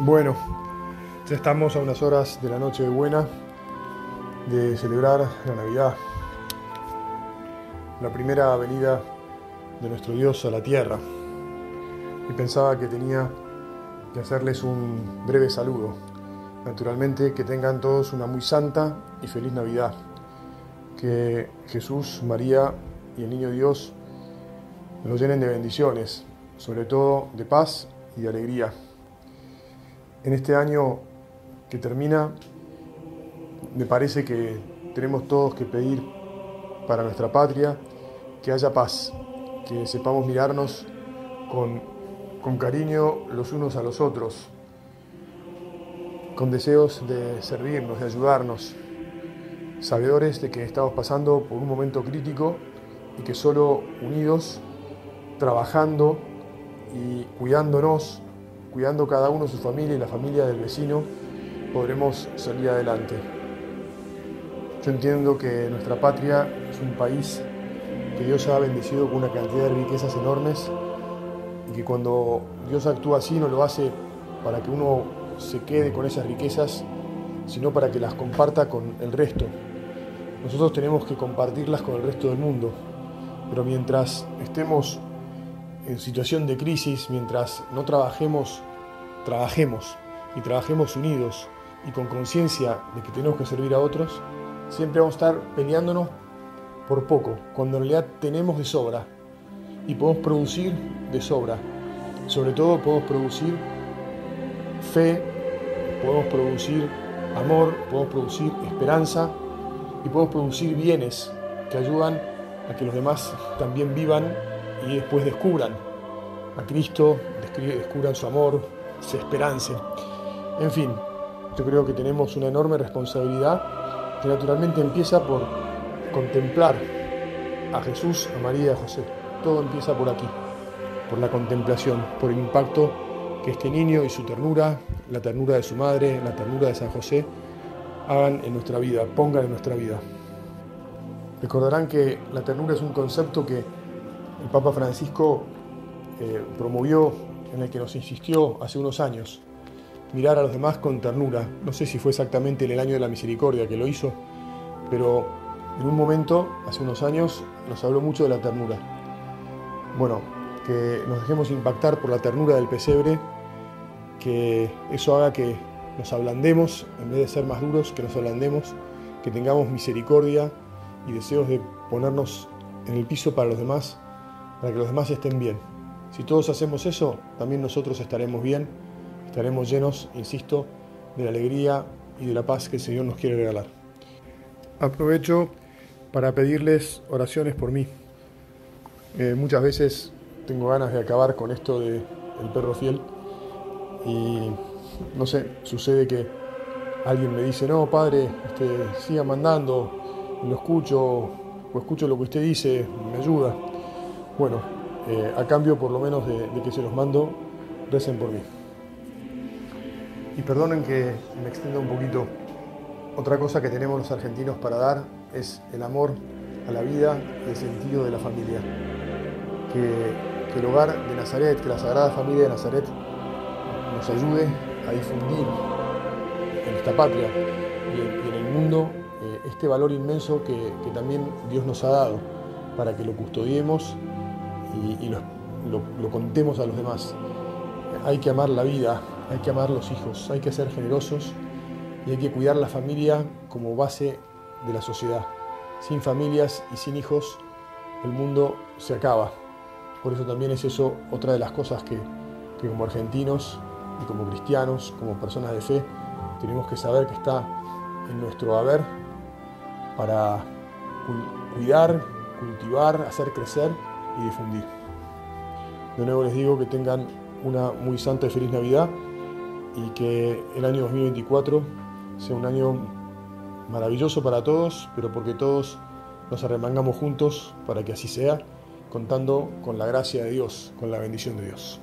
Bueno, ya estamos a unas horas de la noche de buena de celebrar la Navidad, la primera venida de nuestro Dios a la tierra. Y pensaba que tenía que hacerles un breve saludo. Naturalmente que tengan todos una muy santa y feliz Navidad. Que Jesús, María y el Niño Dios nos llenen de bendiciones, sobre todo de paz y de alegría en este año que termina, me parece que tenemos todos que pedir para nuestra patria que haya paz, que sepamos mirarnos con, con cariño los unos a los otros, con deseos de servirnos, de ayudarnos, sabedores de que estamos pasando por un momento crítico y que solo unidos, trabajando y cuidándonos, cuidando cada uno su familia y la familia del vecino, podremos salir adelante. Yo entiendo que nuestra patria es un país que Dios ha bendecido con una cantidad de riquezas enormes y que cuando Dios actúa así no lo hace para que uno se quede con esas riquezas, sino para que las comparta con el resto. Nosotros tenemos que compartirlas con el resto del mundo, pero mientras estemos en situación de crisis, mientras no trabajemos, trabajemos y trabajemos unidos y con conciencia de que tenemos que servir a otros, siempre vamos a estar peleándonos por poco, cuando en realidad tenemos de sobra y podemos producir de sobra. Sobre todo podemos producir fe, podemos producir amor, podemos producir esperanza y podemos producir bienes que ayudan a que los demás también vivan y después descubran a Cristo, descubran su amor, se esperancen. En fin, yo creo que tenemos una enorme responsabilidad que naturalmente empieza por contemplar a Jesús, a María a José. Todo empieza por aquí, por la contemplación, por el impacto que este niño y su ternura, la ternura de su madre, la ternura de San José, hagan en nuestra vida, pongan en nuestra vida. Recordarán que la ternura es un concepto que el Papa Francisco eh, promovió, en el que nos insistió hace unos años, mirar a los demás con ternura. No sé si fue exactamente en el año de la misericordia que lo hizo, pero en un momento, hace unos años, nos habló mucho de la ternura. Bueno, que nos dejemos impactar por la ternura del pesebre, que eso haga que nos ablandemos, en vez de ser más duros, que nos ablandemos, que tengamos misericordia y deseos de ponernos en el piso para los demás para que los demás estén bien. Si todos hacemos eso, también nosotros estaremos bien, estaremos llenos, insisto, de la alegría y de la paz que el Señor nos quiere regalar. Aprovecho para pedirles oraciones por mí. Eh, muchas veces tengo ganas de acabar con esto de el perro fiel y no sé, sucede que alguien me dice, no, padre, este, siga mandando, lo escucho, o escucho lo que usted dice, me ayuda. Bueno, eh, a cambio por lo menos de, que se los mando, recen por mí. Y perdonen que me extienda un poquito. Otra cosa que tenemos los argentinos para dar es el amor a la vida y el sentido de la familia. Que, el hogar de Nazaret, que la Sagrada Familia de Nazaret nos ayude a difundir en esta patria y en, el mundo eh, este valor inmenso que, que también Dios nos ha dado para que lo custodiemos y, lo, contemos a los demás. Hay que amar la vida, hay que amar los hijos, hay que ser generosos y hay que cuidar la familia como base de la sociedad. Sin familias y sin hijos el mundo se acaba. Por eso también es eso otra de las cosas que, que como argentinos y como cristianos, como personas de fe, tenemos que saber que está en nuestro haber para cuidar, cultivar, hacer crecer y difundir. De nuevo les digo que tengan una muy santa y feliz Navidad y que el año 2024 sea un año maravilloso para todos, pero porque todos nos arremangamos juntos para que así sea, contando con la gracia de Dios, con la bendición de Dios.